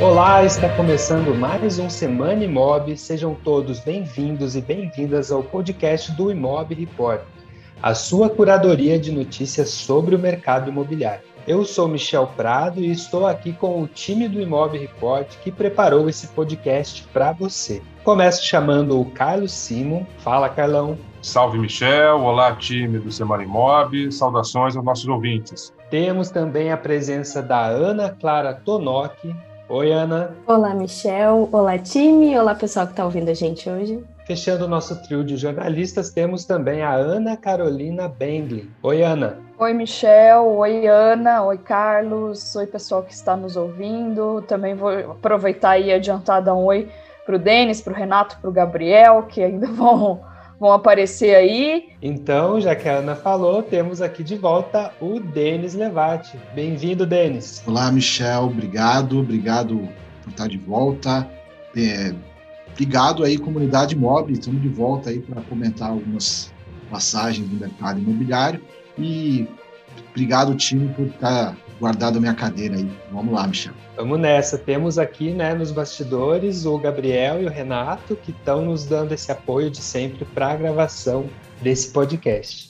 Olá, está começando mais um Semana Imob. Sejam todos bem-vindos e bem-vindas ao podcast do Imob Report, a sua curadoria de notícias sobre o mercado imobiliário. Eu sou Michel Prado e estou aqui com o time do Imob Report que preparou esse podcast para você. Começo chamando o Carlos Simon. Fala, Carlão. Salve, Michel. Olá, time do Semana Imob. Saudações aos nossos ouvintes. Temos também a presença da Ana Clara Tonoki. Oi, Ana. Olá, Michel. Olá, time. Olá, pessoal que está ouvindo a gente hoje. Fechando o nosso trio de jornalistas, temos também a Ana Carolina Bengley. Oi, Ana. Oi, Michel. Oi, Ana. Oi, Carlos. Oi, pessoal que está nos ouvindo. Também vou aproveitar e adiantar dar um oi para o Denis, para o Renato, para o Gabriel, que ainda vão, vão aparecer aí. Então, já que a Ana falou, temos aqui de volta o Denis Levati. Bem-vindo, Denis. Olá, Michel. Obrigado. Obrigado por estar de volta. É Obrigado aí, comunidade mob. Estamos de volta aí para comentar algumas passagens do mercado imobiliário. E obrigado, time, por estar guardado minha cadeira aí. Vamos lá, Michel. Vamos nessa. Temos aqui né, nos bastidores o Gabriel e o Renato que estão nos dando esse apoio de sempre para a gravação desse podcast.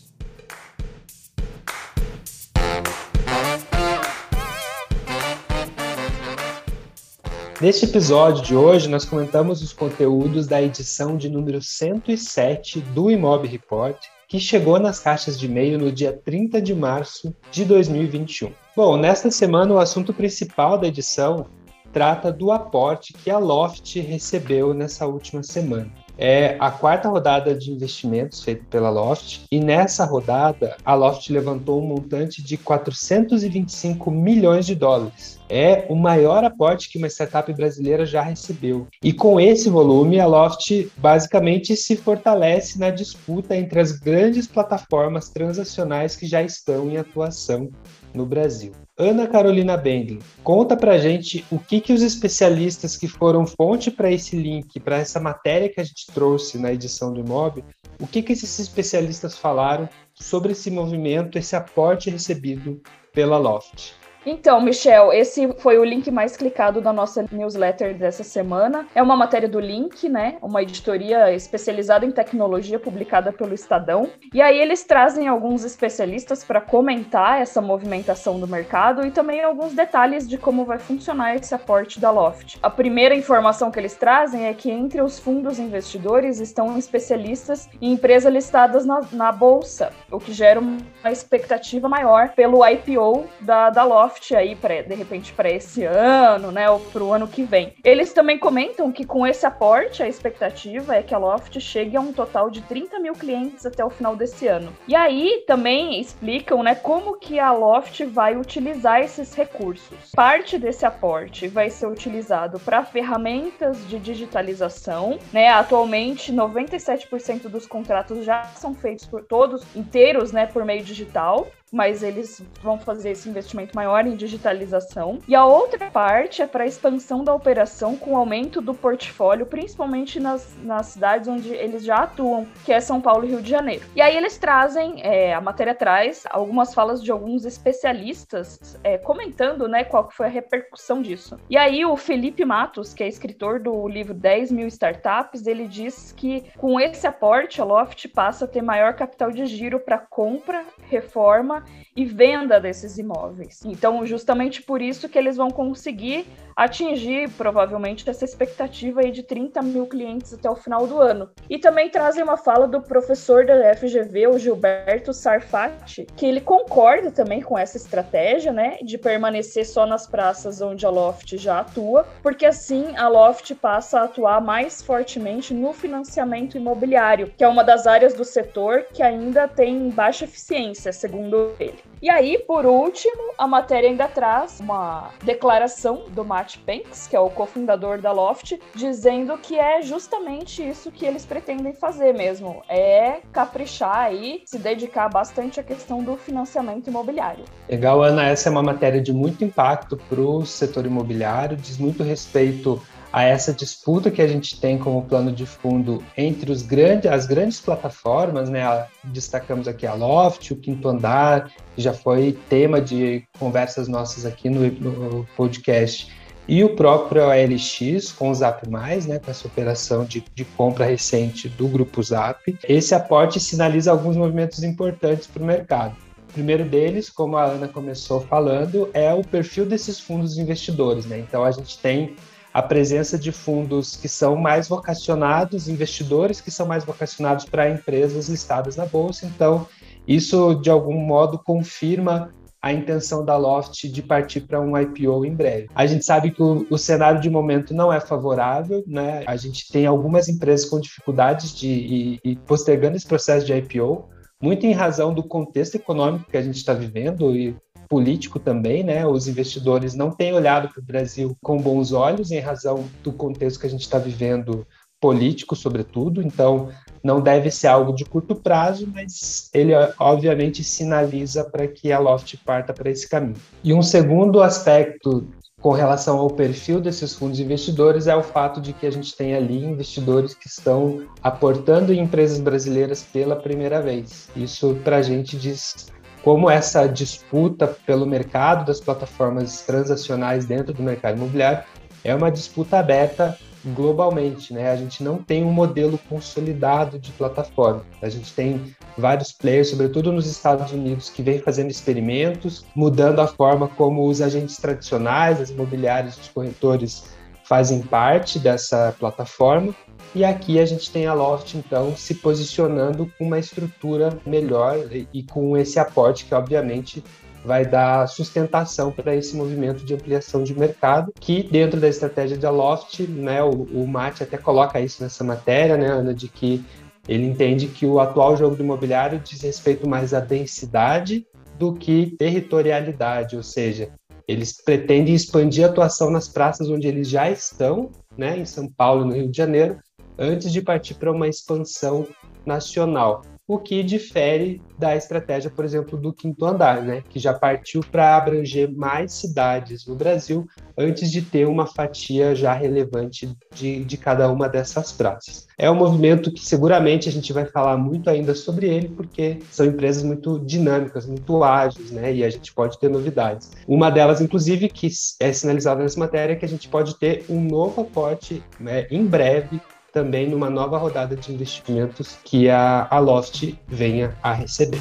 Neste episódio de hoje, nós comentamos os conteúdos da edição de número 107 do Imob Report, que chegou nas caixas de e-mail no dia 30 de março de 2021. Bom, nesta semana o assunto principal da edição trata do aporte que a Loft recebeu nessa última semana é a quarta rodada de investimentos feita pela Loft, e nessa rodada a Loft levantou um montante de 425 milhões de dólares. É o maior aporte que uma startup brasileira já recebeu. E com esse volume, a Loft basicamente se fortalece na disputa entre as grandes plataformas transacionais que já estão em atuação no Brasil. Ana Carolina Bendley, conta pra gente o que, que os especialistas que foram fonte para esse link, para essa matéria que a gente trouxe na edição do Imob, o que, que esses especialistas falaram sobre esse movimento, esse aporte recebido pela Loft. Então, Michel, esse foi o link mais clicado da nossa newsletter dessa semana. É uma matéria do Link, né? Uma editoria especializada em tecnologia publicada pelo Estadão. E aí eles trazem alguns especialistas para comentar essa movimentação do mercado e também alguns detalhes de como vai funcionar esse aporte da Loft. A primeira informação que eles trazem é que entre os fundos investidores estão especialistas em empresas listadas na, na bolsa, o que gera uma expectativa maior pelo IPO da, da Loft Loft aí para de repente para esse ano, né, ou para o ano que vem. Eles também comentam que com esse aporte a expectativa é que a Loft chegue a um total de 30 mil clientes até o final desse ano. E aí também explicam, né, como que a Loft vai utilizar esses recursos. Parte desse aporte vai ser utilizado para ferramentas de digitalização, né? Atualmente 97% dos contratos já são feitos por todos inteiros, né, por meio digital mas eles vão fazer esse investimento maior em digitalização. E a outra parte é para a expansão da operação com aumento do portfólio, principalmente nas, nas cidades onde eles já atuam, que é São Paulo e Rio de Janeiro. E aí eles trazem, é, a matéria traz algumas falas de alguns especialistas é, comentando né, qual foi a repercussão disso. E aí o Felipe Matos, que é escritor do livro 10 mil startups, ele diz que com esse aporte a Loft passa a ter maior capital de giro para compra, reforma e venda desses imóveis. Então, justamente por isso que eles vão conseguir atingir provavelmente essa expectativa aí de 30 mil clientes até o final do ano. E também trazem uma fala do professor da FGV, o Gilberto Sarfati, que ele concorda também com essa estratégia, né, de permanecer só nas praças onde a Loft já atua, porque assim a Loft passa a atuar mais fortemente no financiamento imobiliário, que é uma das áreas do setor que ainda tem baixa eficiência, segundo ele. E aí, por último, a matéria ainda traz uma declaração do Matt Banks, que é o cofundador da Loft, dizendo que é justamente isso que eles pretendem fazer mesmo, é caprichar aí, se dedicar bastante à questão do financiamento imobiliário. Legal, Ana, essa é uma matéria de muito impacto para o setor imobiliário, diz muito respeito a essa disputa que a gente tem como plano de fundo entre os grandes, as grandes plataformas, né? Destacamos aqui a Loft, o Quinto Andar, que já foi tema de conversas nossas aqui no, no podcast, e o próprio OLX com o Zap+, né, com essa operação de, de compra recente do grupo Zap. Esse aporte sinaliza alguns movimentos importantes para o mercado. O primeiro deles, como a Ana começou falando, é o perfil desses fundos investidores. Né? Então, a gente tem a presença de fundos que são mais vocacionados, investidores que são mais vocacionados para empresas listadas na bolsa. Então, isso de algum modo confirma a intenção da Loft de partir para um IPO em breve. A gente sabe que o, o, cenário de momento não é favorável, né? A gente tem algumas empresas com dificuldades de e, e postergando esse processo de IPO, muito em razão do contexto econômico que a gente está vivendo e político também, né? Os investidores não têm olhado para o Brasil com bons olhos em razão do contexto que a gente está vivendo político, sobretudo. Então, não deve ser algo de curto prazo, mas ele obviamente sinaliza para que a Loft parta para esse caminho. E um segundo aspecto com relação ao perfil desses fundos investidores é o fato de que a gente tem ali investidores que estão aportando em empresas brasileiras pela primeira vez. Isso para a gente diz como essa disputa pelo mercado das plataformas transacionais dentro do mercado imobiliário é uma disputa aberta globalmente, né? A gente não tem um modelo consolidado de plataforma. A gente tem vários players, sobretudo nos Estados Unidos, que vêm fazendo experimentos, mudando a forma como os agentes tradicionais, as imobiliárias, os corretores fazem parte dessa plataforma. E aqui a gente tem a Loft, então, se posicionando com uma estrutura melhor e com esse aporte que, obviamente, vai dar sustentação para esse movimento de ampliação de mercado, que dentro da estratégia de Aloft, né, o, o Mate até coloca isso nessa matéria, né, Ana, de que ele entende que o atual jogo do imobiliário diz respeito mais à densidade do que territorialidade, ou seja, eles pretendem expandir a atuação nas praças onde eles já estão, né, em São Paulo, no Rio de Janeiro, antes de partir para uma expansão nacional o que difere da estratégia, por exemplo, do quinto andar, né, que já partiu para abranger mais cidades no Brasil antes de ter uma fatia já relevante de, de cada uma dessas praças. É um movimento que seguramente a gente vai falar muito ainda sobre ele, porque são empresas muito dinâmicas, muito ágeis, né, e a gente pode ter novidades. Uma delas, inclusive, que é sinalizada nessa matéria, é que a gente pode ter um novo aporte né, em breve também numa nova rodada de investimentos que a, a Loft venha a receber.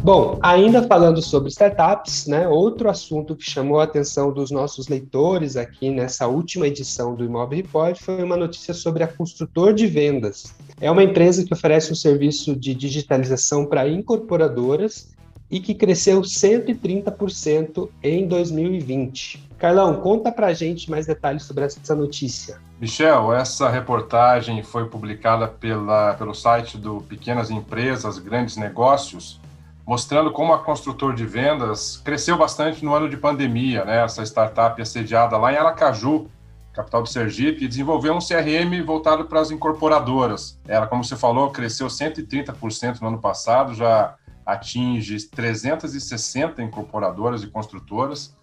Bom, ainda falando sobre startups, né, outro assunto que chamou a atenção dos nossos leitores aqui nessa última edição do Imóvel Report foi uma notícia sobre a Construtor de Vendas. É uma empresa que oferece um serviço de digitalização para incorporadoras e que cresceu 130% em 2020. Carlão, conta pra gente mais detalhes sobre essa notícia. Michel, essa reportagem foi publicada pela, pelo site do Pequenas Empresas, Grandes Negócios, mostrando como a construtor de vendas cresceu bastante no ano de pandemia. Né? Essa startup é sediada lá em Aracaju, capital do Sergipe, e desenvolveu um CRM voltado para as incorporadoras. Ela, como você falou, cresceu 130% no ano passado, já atinge 360 incorporadoras e construtoras.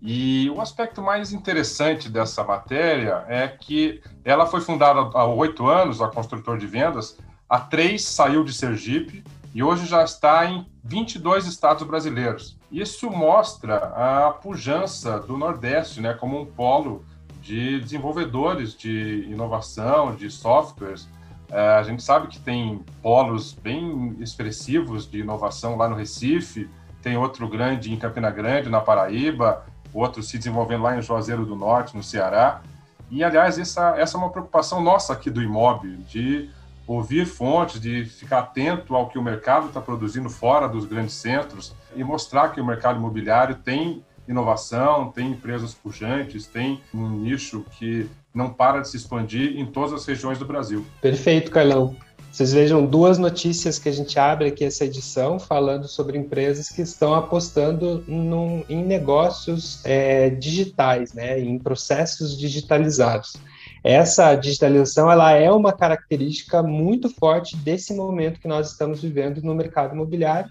E o aspecto mais interessante dessa matéria é que ela foi fundada há oito anos, a Construtor de Vendas, há três saiu de Sergipe e hoje já está em 22 estados brasileiros. Isso mostra a pujança do Nordeste né, como um polo de desenvolvedores de inovação, de softwares. É, a gente sabe que tem polos bem expressivos de inovação lá no Recife, tem outro grande em Campina Grande, na Paraíba, outro se desenvolvendo lá em Juazeiro do Norte, no Ceará. E, aliás, essa, essa é uma preocupação nossa aqui do imóvel, de ouvir fontes, de ficar atento ao que o mercado está produzindo fora dos grandes centros e mostrar que o mercado imobiliário tem inovação, tem empresas pujantes, tem um nicho que não para de se expandir em todas as regiões do Brasil. Perfeito, Carlão. Vocês vejam duas notícias que a gente abre aqui essa edição, falando sobre empresas que estão apostando num, em negócios é, digitais, né, em processos digitalizados. Essa digitalização ela é uma característica muito forte desse momento que nós estamos vivendo no mercado imobiliário.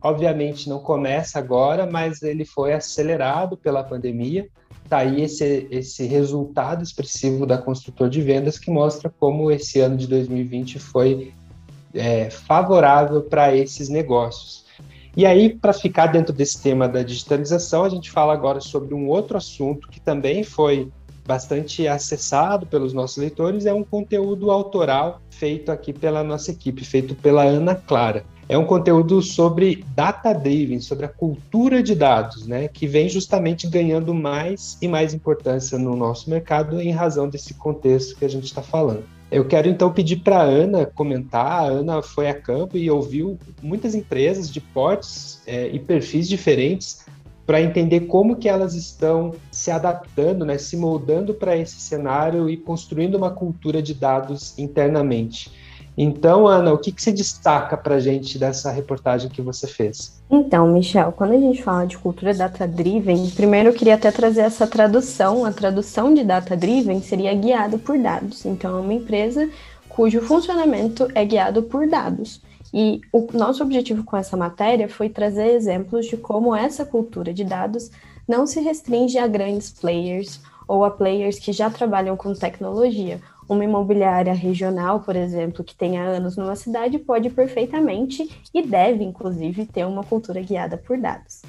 Obviamente não começa agora, mas ele foi acelerado pela pandemia tá aí esse, esse resultado expressivo da construtor de vendas que mostra como esse ano de 2020 foi é, favorável para esses negócios. E aí, para ficar dentro desse tema da digitalização, a gente fala agora sobre um outro assunto que também foi bastante acessado pelos nossos leitores, é um conteúdo autoral feito aqui pela nossa equipe, feito pela Ana Clara. É um conteúdo sobre data driven, sobre a cultura de dados, né, que vem justamente ganhando mais e mais importância no nosso mercado em razão desse contexto que a gente está falando. Eu quero então pedir para a Ana comentar. A Ana foi a campo e ouviu muitas empresas de portes é, e perfis diferentes para entender como que elas estão se adaptando, né, se moldando para esse cenário e construindo uma cultura de dados internamente. Então, Ana, o que, que você destaca para a gente dessa reportagem que você fez? Então, Michel, quando a gente fala de cultura data-driven, primeiro eu queria até trazer essa tradução. A tradução de data-driven seria guiado por dados. Então, é uma empresa cujo funcionamento é guiado por dados. E o nosso objetivo com essa matéria foi trazer exemplos de como essa cultura de dados não se restringe a grandes players ou a players que já trabalham com tecnologia. Uma imobiliária regional, por exemplo, que tenha anos numa cidade, pode perfeitamente e deve, inclusive, ter uma cultura guiada por dados.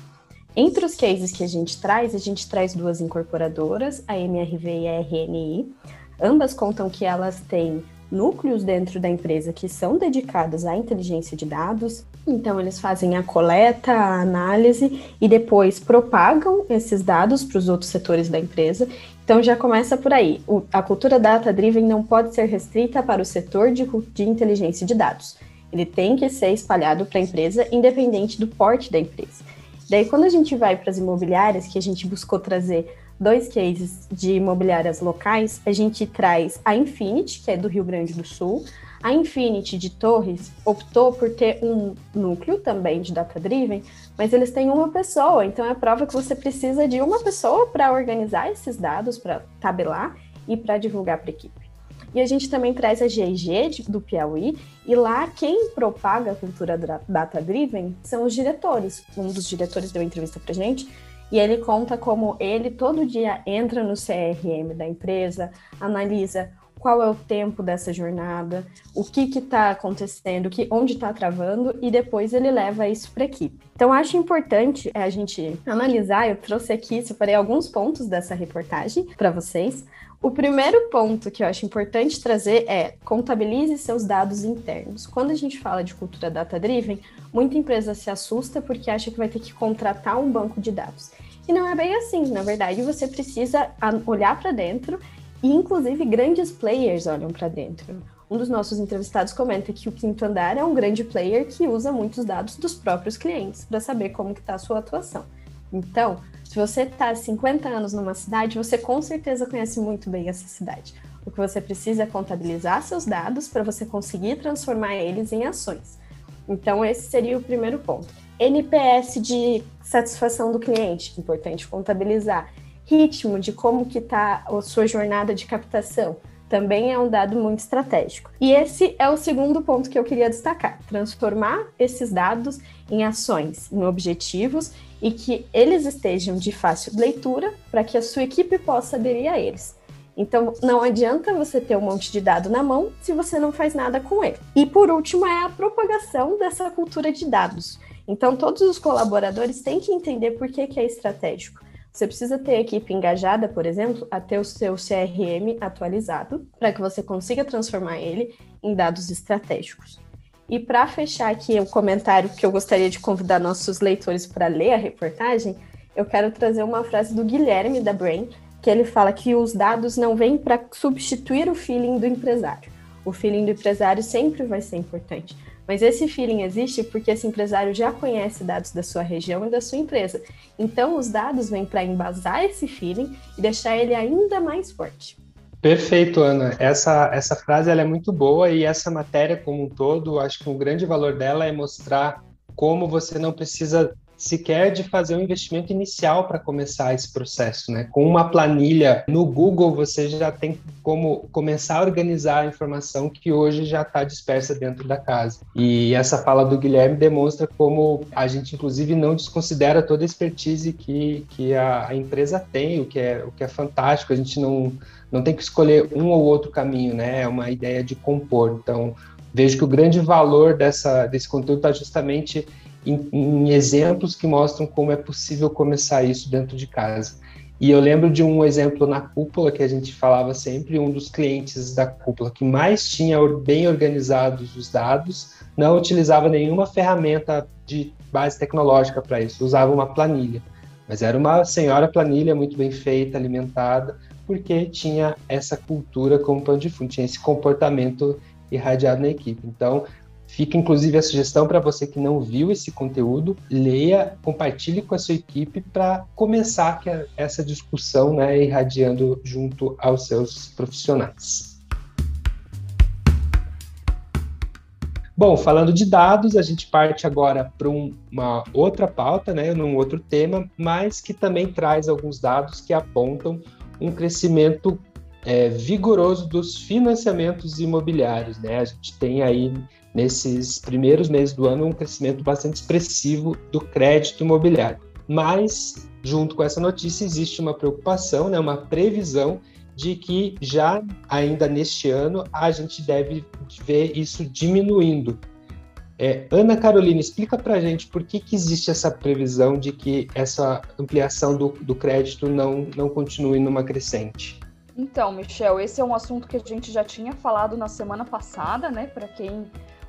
Entre os cases que a gente traz, a gente traz duas incorporadoras, a MRV e a RNI. Ambas contam que elas têm núcleos dentro da empresa que são dedicados à inteligência de dados. Então, eles fazem a coleta, a análise e depois propagam esses dados para os outros setores da empresa. Então, já começa por aí. O, a cultura data-driven não pode ser restrita para o setor de, de inteligência de dados. Ele tem que ser espalhado para a empresa, independente do porte da empresa. Daí, quando a gente vai para as imobiliárias, que a gente buscou trazer dois cases de imobiliárias locais, a gente traz a Infinity, que é do Rio Grande do Sul. A Infinity de Torres optou por ter um núcleo também de data driven, mas eles têm uma pessoa, então é prova que você precisa de uma pessoa para organizar esses dados, para tabelar e para divulgar para a equipe. E a gente também traz a GIG do Piauí, e lá quem propaga a cultura data-driven são os diretores. Um dos diretores deu entrevista para gente, e ele conta como ele todo dia entra no CRM da empresa, analisa qual é o tempo dessa jornada, o que está acontecendo, que, onde está travando, e depois ele leva isso para a equipe. Então, acho importante a gente analisar, eu trouxe aqui, separei alguns pontos dessa reportagem para vocês. O primeiro ponto que eu acho importante trazer é contabilize seus dados internos. Quando a gente fala de cultura data-driven, muita empresa se assusta porque acha que vai ter que contratar um banco de dados. E não é bem assim, na verdade, você precisa olhar para dentro e, inclusive, grandes players olham para dentro. Um dos nossos entrevistados comenta que o Quinto Andar é um grande player que usa muitos dados dos próprios clientes para saber como está a sua atuação. Então, se você está 50 anos numa cidade, você com certeza conhece muito bem essa cidade. O que você precisa é contabilizar seus dados para você conseguir transformar eles em ações. Então, esse seria o primeiro ponto. NPS de satisfação do cliente, importante contabilizar. Ritmo de como que está a sua jornada de captação, também é um dado muito estratégico. E esse é o segundo ponto que eu queria destacar: transformar esses dados em ações, em objetivos e que eles estejam de fácil leitura para que a sua equipe possa aderir a eles. Então, não adianta você ter um monte de dado na mão se você não faz nada com ele. E por último, é a propagação dessa cultura de dados. Então, todos os colaboradores têm que entender por que, que é estratégico. Você precisa ter a equipe engajada, por exemplo, a ter o seu CRM atualizado, para que você consiga transformar ele em dados estratégicos. E para fechar aqui o comentário que eu gostaria de convidar nossos leitores para ler a reportagem, eu quero trazer uma frase do Guilherme da Brain, que ele fala que os dados não vêm para substituir o feeling do empresário. O feeling do empresário sempre vai ser importante, mas esse feeling existe porque esse empresário já conhece dados da sua região e da sua empresa. Então, os dados vêm para embasar esse feeling e deixar ele ainda mais forte. Perfeito, Ana. Essa, essa frase ela é muito boa e essa matéria como um todo, acho que um grande valor dela é mostrar como você não precisa sequer de fazer um investimento inicial para começar esse processo, né? Com uma planilha no Google, você já tem como começar a organizar a informação que hoje já está dispersa dentro da casa. E essa fala do Guilherme demonstra como a gente, inclusive, não desconsidera toda a expertise que, que a, a empresa tem, o que, é, o que é fantástico. A gente não, não tem que escolher um ou outro caminho, né? É uma ideia de compor. Então, vejo que o grande valor dessa, desse conteúdo está justamente em, em exemplos que mostram como é possível começar isso dentro de casa. E eu lembro de um exemplo na cúpula que a gente falava sempre, um dos clientes da cúpula que mais tinha bem organizados os dados, não utilizava nenhuma ferramenta de base tecnológica para isso, usava uma planilha. Mas era uma senhora planilha muito bem feita, alimentada, porque tinha essa cultura como pano de fundo, tinha esse comportamento irradiado na equipe. Então, Fica inclusive a sugestão para você que não viu esse conteúdo, leia, compartilhe com a sua equipe para começar essa discussão, né, irradiando junto aos seus profissionais. Bom, falando de dados, a gente parte agora para um, uma outra pauta, né, num outro tema, mas que também traz alguns dados que apontam um crescimento é, vigoroso dos financiamentos imobiliários. Né? A gente tem aí nesses primeiros meses do ano um crescimento bastante expressivo do crédito imobiliário. Mas, junto com essa notícia, existe uma preocupação, né, uma previsão de que já ainda neste ano a gente deve ver isso diminuindo. É, Ana Carolina, explica para a gente por que, que existe essa previsão de que essa ampliação do, do crédito não, não continue numa crescente. Então, Michel, esse é um assunto que a gente já tinha falado na semana passada, né? Para quem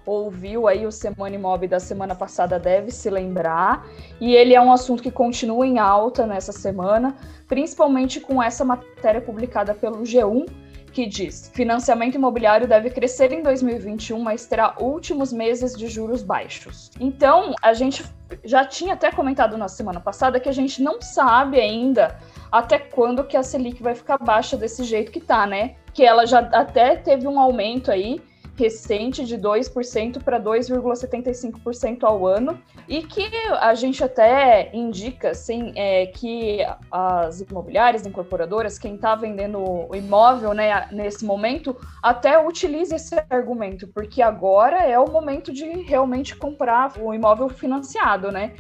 ouviu aí o Semana Imob da semana passada deve se lembrar. E ele é um assunto que continua em alta nessa semana, principalmente com essa matéria publicada pelo G1, que diz: financiamento imobiliário deve crescer em 2021, mas terá últimos meses de juros baixos. Então, a gente já tinha até comentado na semana passada que a gente não sabe ainda até quando que a Selic vai ficar baixa desse jeito que tá, né? Que ela já até teve um aumento aí recente de 2% para 2,75% ao ano e que a gente até indica assim, é, que as imobiliárias, incorporadoras, quem está vendendo o imóvel né, nesse momento, até utilize esse argumento, porque agora é o momento de realmente comprar o imóvel financiado, né?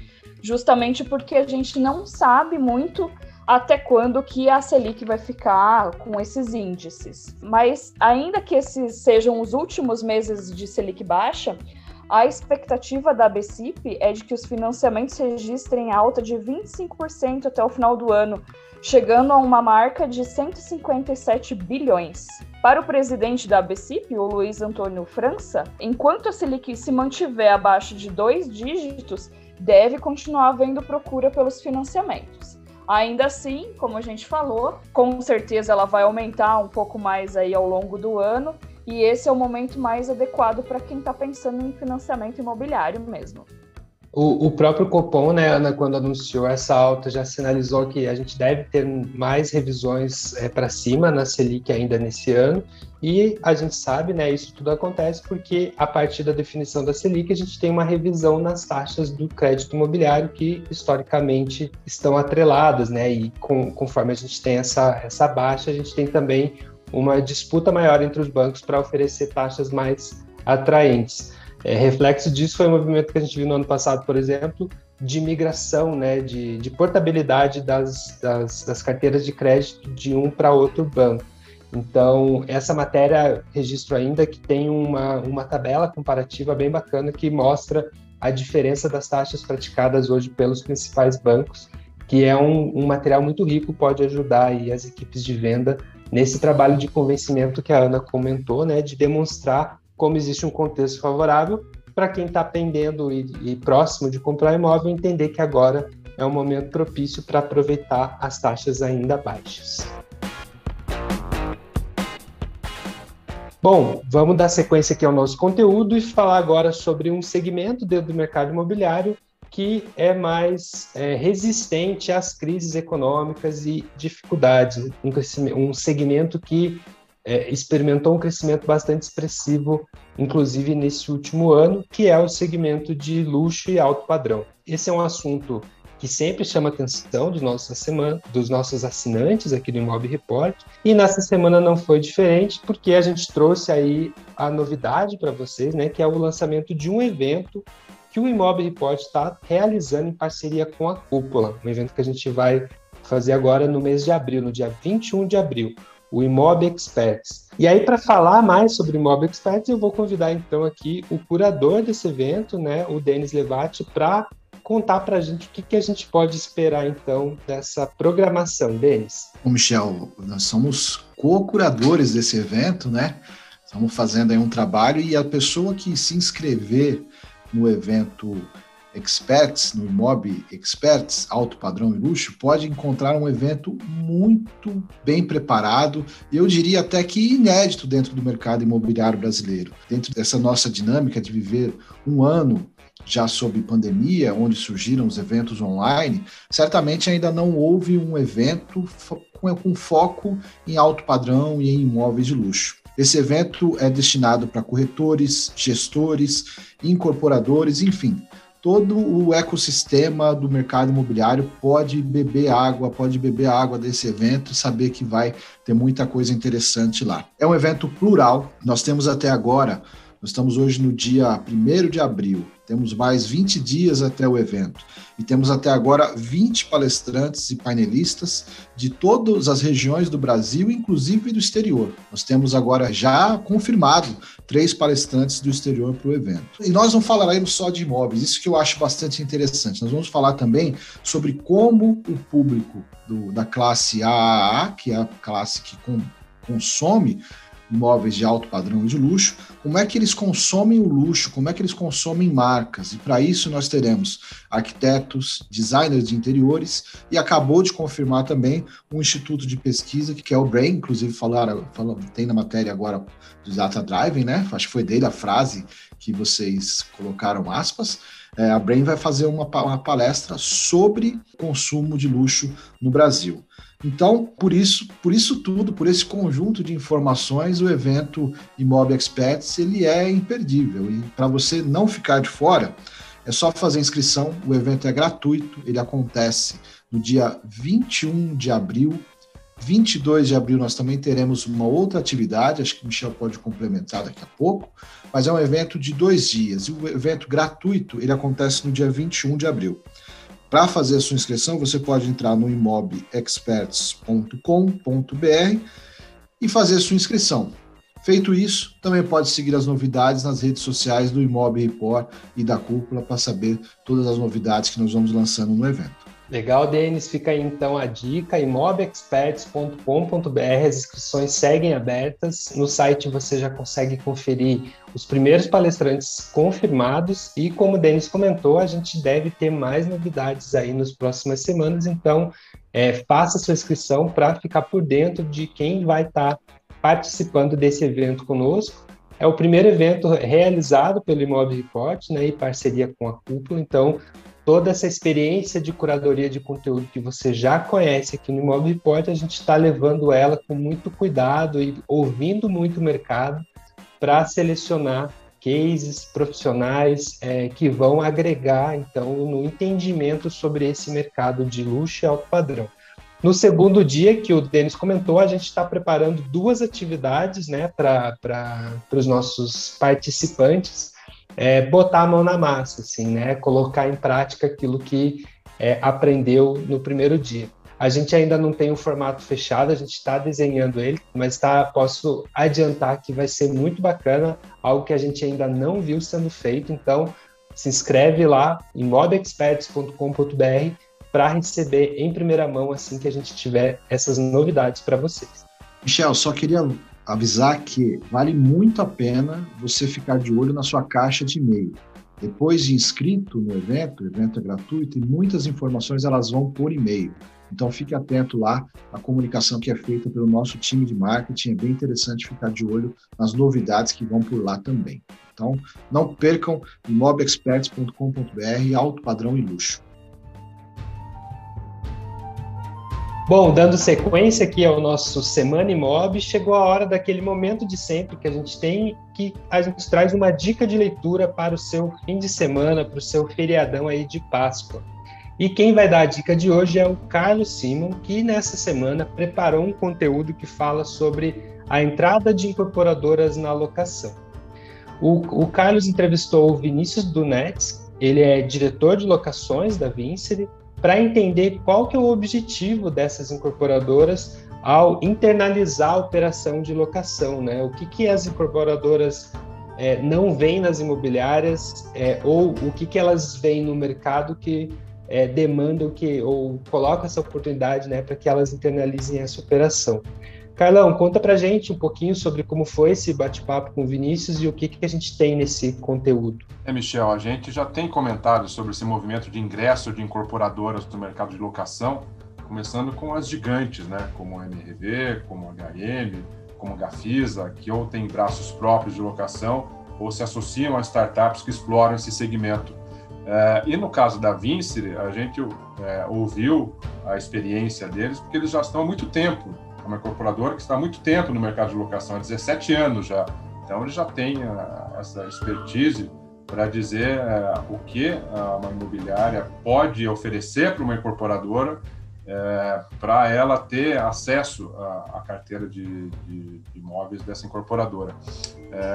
Justamente porque a gente não sabe muito até quando que a Selic vai ficar com esses índices. Mas ainda que esses sejam os últimos meses de Selic baixa, a expectativa da BCIP é de que os financiamentos registrem alta de 25% até o final do ano, chegando a uma marca de 157 bilhões. Para o presidente da BCIP, o Luiz Antônio França, enquanto a Selic se mantiver abaixo de dois dígitos, deve continuar havendo procura pelos financiamentos. Ainda assim, como a gente falou, com certeza ela vai aumentar um pouco mais aí ao longo do ano, e esse é o momento mais adequado para quem está pensando em financiamento imobiliário mesmo. O, o, próprio Copom, né, Ana, quando anunciou essa alta, já sinalizou que a gente deve ter mais revisões é, para cima na Selic ainda nesse ano. E a gente sabe, né, isso tudo acontece porque a partir da definição da Selic a gente tem uma revisão nas taxas do crédito imobiliário que historicamente estão atreladas, né? E com, conforme a gente tem essa, essa baixa, a gente tem também uma disputa maior entre os bancos para oferecer taxas mais atraentes. É, reflexo disso foi o movimento que a gente viu no ano passado, por exemplo, de migração, né, de, de portabilidade das, das, das carteiras de crédito de um para outro banco. Então, essa matéria registro ainda que tem uma, uma tabela comparativa bem bacana que mostra a diferença das taxas praticadas hoje pelos principais bancos, que é um, um material muito rico, pode ajudar aí as equipes de venda nesse trabalho de convencimento que a Ana comentou, né, de demonstrar como existe um contexto favorável para quem está pendendo e, e, próximo de comprar imóvel entender que agora é um momento propício para aproveitar as taxas ainda baixas. Bom, vamos dar sequência aqui ao nosso conteúdo e falar agora sobre um segmento dentro do mercado imobiliário que é mais é, resistente às crises econômicas e dificuldades, um, um segmento que é, experimentou um crescimento bastante expressivo, inclusive nesse último ano, que é o segmento de luxo e alto padrão. Esse é um assunto que sempre chama atenção dos nossos, semana, dos nossos assinantes aqui do Imob Report, e nessa semana não foi diferente, porque a gente trouxe aí a novidade para vocês, né, que é o lançamento de um evento que o Imob Report está realizando em parceria com a Cúpula, um evento que a gente vai fazer agora no mês de abril, no dia 21 de abril. O Imob Experts. E aí, para falar mais sobre o Imob Experts, eu vou convidar então aqui o curador desse evento, né, o Denis Levati, para contar para a gente o que, que a gente pode esperar então dessa programação, Denis. Bom, Michel, nós somos co-curadores desse evento, né? Estamos fazendo aí um trabalho e a pessoa que se inscrever no evento Experts, no Imob Experts, alto padrão e luxo, pode encontrar um evento muito bem preparado, eu diria até que inédito dentro do mercado imobiliário brasileiro. Dentro dessa nossa dinâmica de viver um ano já sob pandemia, onde surgiram os eventos online, certamente ainda não houve um evento com foco em alto padrão e em imóveis de luxo. Esse evento é destinado para corretores, gestores, incorporadores, enfim, todo o ecossistema do mercado imobiliário pode beber água, pode beber água desse evento e saber que vai ter muita coisa interessante lá. É um evento plural, nós temos até agora, nós estamos hoje no dia 1 de abril, temos mais 20 dias até o evento e temos até agora 20 palestrantes e painelistas de todas as regiões do Brasil, inclusive do exterior. Nós temos agora já confirmado três palestrantes do exterior para o evento. E nós não falaremos só de imóveis, isso que eu acho bastante interessante. Nós vamos falar também sobre como o público do, da classe AAA, que é a classe que com, consome imóveis de alto padrão e de luxo, como é que eles consomem o luxo, como é que eles consomem marcas. E para isso nós teremos arquitetos, designers de interiores e acabou de confirmar também um instituto de pesquisa que é o Brain, inclusive falaram, falaram tem na matéria agora do Data Driving, né? Acho que foi dele a frase que vocês colocaram aspas. É, a Brain vai fazer uma, uma palestra sobre consumo de luxo no Brasil. Então, por isso, por isso tudo, por esse conjunto de informações, o evento Imob Experts ele é imperdível. E para você não ficar de fora, é só fazer inscrição. O evento é gratuito, ele acontece no dia 21 de abril. 22 de abril nós também teremos uma outra atividade, acho que o Michel pode complementar daqui a pouco, mas é um evento de dois dias. E o evento gratuito ele acontece no dia 21 de abril. Para fazer a sua inscrição, você pode entrar no imobexperts.com.br e fazer a sua inscrição. Feito isso, também pode seguir as novidades nas redes sociais do Imob Report e da Cúpula para saber todas as novidades que nós vamos lançando no evento. Legal, Denis. Fica aí então a dica: imobexperts.com.br. As inscrições seguem abertas. No site você já consegue conferir os primeiros palestrantes confirmados. E como o Denis comentou, a gente deve ter mais novidades aí nas próximas semanas. Então, é, faça sua inscrição para ficar por dentro de quem vai estar tá participando desse evento conosco. É o primeiro evento realizado pelo Imob Report, né, em parceria com a Cúpula. Então, toda essa experiência de curadoria de conteúdo que você já conhece aqui no Imóvel Report, a gente está levando ela com muito cuidado e ouvindo muito o mercado para selecionar cases profissionais é, que vão agregar, então, no entendimento sobre esse mercado de luxo e alto padrão. No segundo dia, que o Denis comentou, a gente está preparando duas atividades né, para os nossos participantes é, botar a mão na massa, assim, né? Colocar em prática aquilo que é, aprendeu no primeiro dia. A gente ainda não tem um formato fechado, a gente está desenhando ele, mas tá, posso adiantar que vai ser muito bacana, algo que a gente ainda não viu sendo feito. Então, se inscreve lá em modexperts.com.br para receber em primeira mão assim que a gente tiver essas novidades para vocês. Michel, só queria avisar que vale muito a pena você ficar de olho na sua caixa de e-mail. Depois de inscrito no evento, o evento é gratuito e muitas informações elas vão por e-mail. Então fique atento lá à comunicação que é feita pelo nosso time de marketing. É bem interessante ficar de olho nas novidades que vão por lá também. Então não percam imobexperts.com.br alto padrão e luxo. Bom, dando sequência aqui ao nosso Semana Imob, chegou a hora daquele momento de sempre que a gente tem, que a gente traz uma dica de leitura para o seu fim de semana, para o seu feriadão aí de Páscoa. E quem vai dar a dica de hoje é o Carlos Simon, que nessa semana preparou um conteúdo que fala sobre a entrada de incorporadoras na locação. O, o Carlos entrevistou o Vinícius Dunettes, ele é diretor de locações da Vincere, para entender qual que é o objetivo dessas incorporadoras ao internalizar a operação de locação, né? O que, que as incorporadoras é, não veem nas imobiliárias é, ou o que, que elas veem no mercado que é, demandam que ou colocam essa oportunidade, né, para que elas internalizem essa operação. Carlão, conta para gente um pouquinho sobre como foi esse bate-papo com o Vinícius e o que, que a gente tem nesse conteúdo. É, Michel, a gente já tem comentado sobre esse movimento de ingresso de incorporadoras no mercado de locação, começando com as gigantes, né, como a MRV, como a HM, como a Gafisa, que ou têm braços próprios de locação ou se associam a startups que exploram esse segmento. É, e no caso da Vinci, a gente é, ouviu a experiência deles, porque eles já estão há muito tempo uma incorporadora que está há muito tempo no mercado de locação, há 17 anos já. Então, ele já tem uh, essa expertise para dizer uh, o que uh, uma imobiliária pode oferecer para uma incorporadora para ela ter acesso à, à carteira de, de, de, imóveis dessa incorporadora.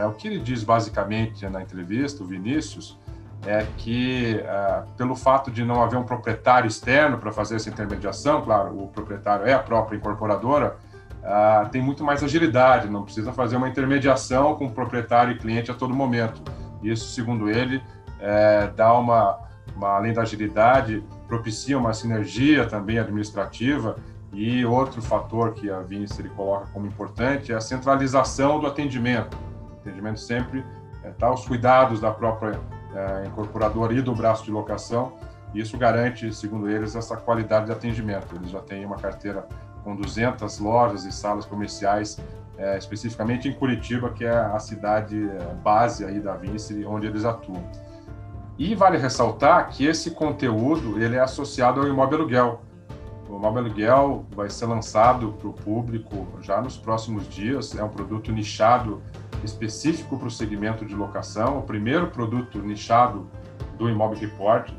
o que ele diz basicamente na entrevista, o Vinícius, é que, uh, pelo fato de não haver um proprietário externo para fazer essa intermediação, claro, o proprietário é a própria incorporadora, uh, tem muito mais agilidade, não precisa fazer uma intermediação com o proprietário e cliente a todo momento. Isso, segundo ele, é, dá uma, uma, além da agilidade, propicia uma sinergia também administrativa e outro fator que a Vinci ele coloca como importante é a centralização do atendimento. O atendimento sempre está é, tá aos cuidados da própria é, incorporadora e do braço de locação. Isso garante, segundo eles, essa qualidade de atendimento. Eles já têm uma carteira com 200 lojas e salas comerciais, é, especificamente em Curitiba, que é a cidade é, base aí da Vinci, onde eles atuam. E vale ressaltar que esse conteúdo ele é associado ao imóvel aluguel. O imóvel aluguel vai ser lançado para o público já nos próximos dias. É um produto nichado específico para o segmento de locação, o primeiro produto nichado do Imóvel Report.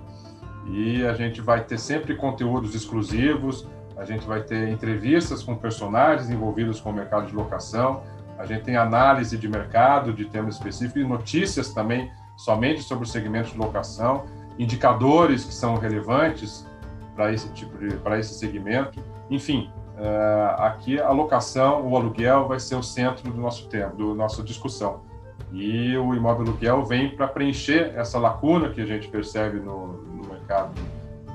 E a gente vai ter sempre conteúdos exclusivos, a gente vai ter entrevistas com personagens envolvidos com o mercado de locação, a gente tem análise de mercado de temas específicos e notícias também somente sobre o segmento de locação, indicadores que são relevantes para esse tipo de para esse segmento. Enfim, Uh, aqui a locação, o aluguel vai ser o centro do nosso tempo, do nossa discussão. E o imóvel aluguel vem para preencher essa lacuna que a gente percebe no, no mercado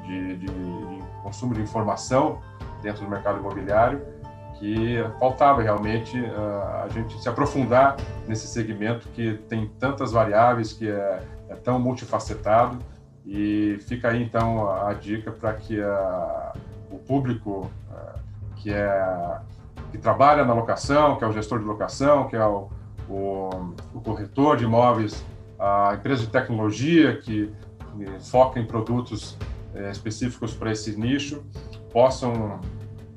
de, de, de, consumo de informação dentro do mercado imobiliário, que faltava realmente uh, a gente se aprofundar nesse segmento que tem tantas variáveis, que é, é tão multifacetado. E fica aí então a, dica para que a, o público que é que trabalha na locação, que é o gestor de locação, que é o, o, o corretor de imóveis, a empresa de tecnologia que foca em produtos específicos para esse nicho, possam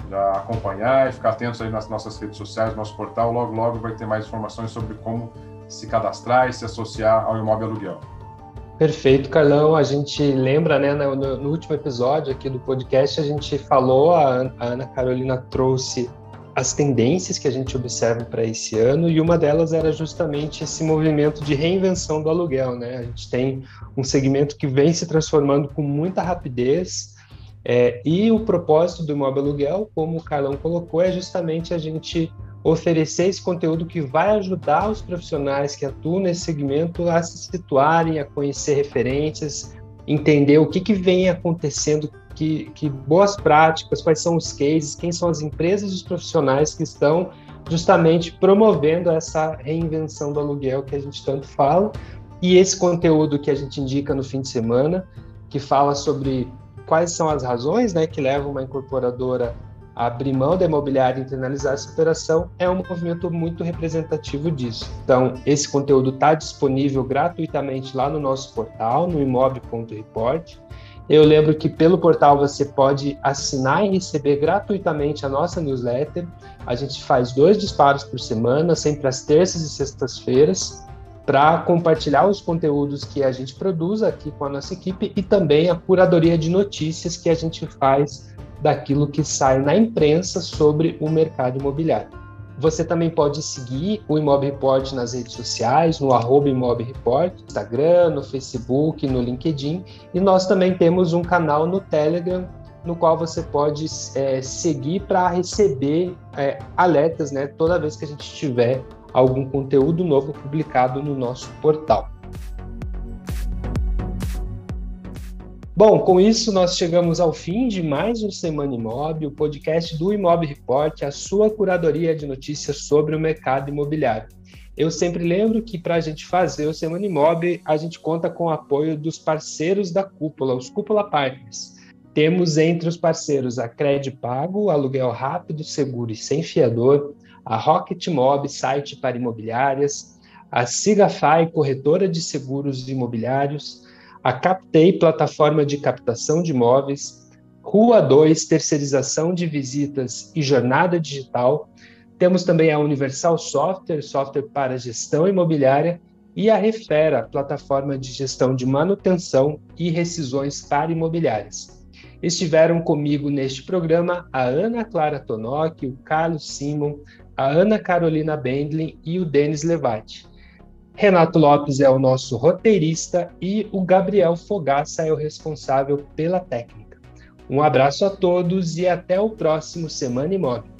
já acompanhar e ficar atentos aí nas nossas redes sociais, no nosso portal. Logo, logo vai ter mais informações sobre como se cadastrar e se associar ao imóvel aluguel. Perfeito, Carlão. A gente lembra, né, no, no, último episódio aqui do podcast, a gente falou, a, a Ana Carolina trouxe as tendências que a gente observa para esse ano e uma delas era justamente esse movimento de reinvenção do aluguel, né? A gente tem um segmento que vem se transformando com muita rapidez é, e o propósito do imóvel aluguel, como o Carlão colocou, é justamente a gente oferecer esse conteúdo que vai ajudar os profissionais que atuam nesse segmento a se situarem, a conhecer referências, entender o que, que vem acontecendo, que, que boas práticas, quais são os cases, quem são as empresas e os profissionais que estão justamente promovendo essa reinvenção do aluguel que a gente tanto fala. E esse conteúdo que a gente indica no fim de semana, que fala sobre quais são as razões né, que levam uma incorporadora abrir mão da imobiliária e internalizar essa operação é um movimento muito representativo disso. Então, esse conteúdo está disponível gratuitamente lá no nosso portal, no imob.report. Eu lembro que pelo portal você pode assinar e receber gratuitamente a nossa newsletter. A gente faz dois disparos por semana, sempre às terças e sextas-feiras, para compartilhar os conteúdos que a gente produz aqui com a nossa equipe e também a curadoria de notícias que a gente faz daquilo que sai na imprensa sobre o mercado imobiliário. Você também pode seguir o Imob Report nas redes sociais, no arroba Imob Report, Instagram, no Facebook, no LinkedIn. E nós também temos um canal no Telegram, no qual você pode é, seguir para receber é, alertas, né, toda vez que a gente tiver algum conteúdo novo publicado no nosso portal. Bom, com isso nós chegamos ao fim de mais um Semana Imob, o podcast do Imob Report, a sua curadoria de notícias sobre o mercado imobiliário. Eu sempre lembro que para a gente fazer o Semana Imob, a gente conta com o apoio dos parceiros da Cúpula, os Cúpula Partners. Temos entre os parceiros a Cred Pago, aluguel rápido, seguro e sem fiador, a Rocket Mob, site para imobiliárias, a Sigafy, corretora de seguros imobiliários, a Captei, plataforma de captação de imóveis, Rua 2, terceirização de visitas e jornada digital. Temos também a Universal Software, software para gestão imobiliária, e a Refera, plataforma de gestão de manutenção e rescisões para imobiliárias. Estiveram comigo neste programa a Ana Clara Tonoc, o Carlos Simon, a Ana Carolina Bendlin e o Denis Levati. Renato Lopes é o nosso roteirista e o Gabriel Fogaça é o responsável pela técnica. Um abraço a todos e até o próximo Semana Imóvel.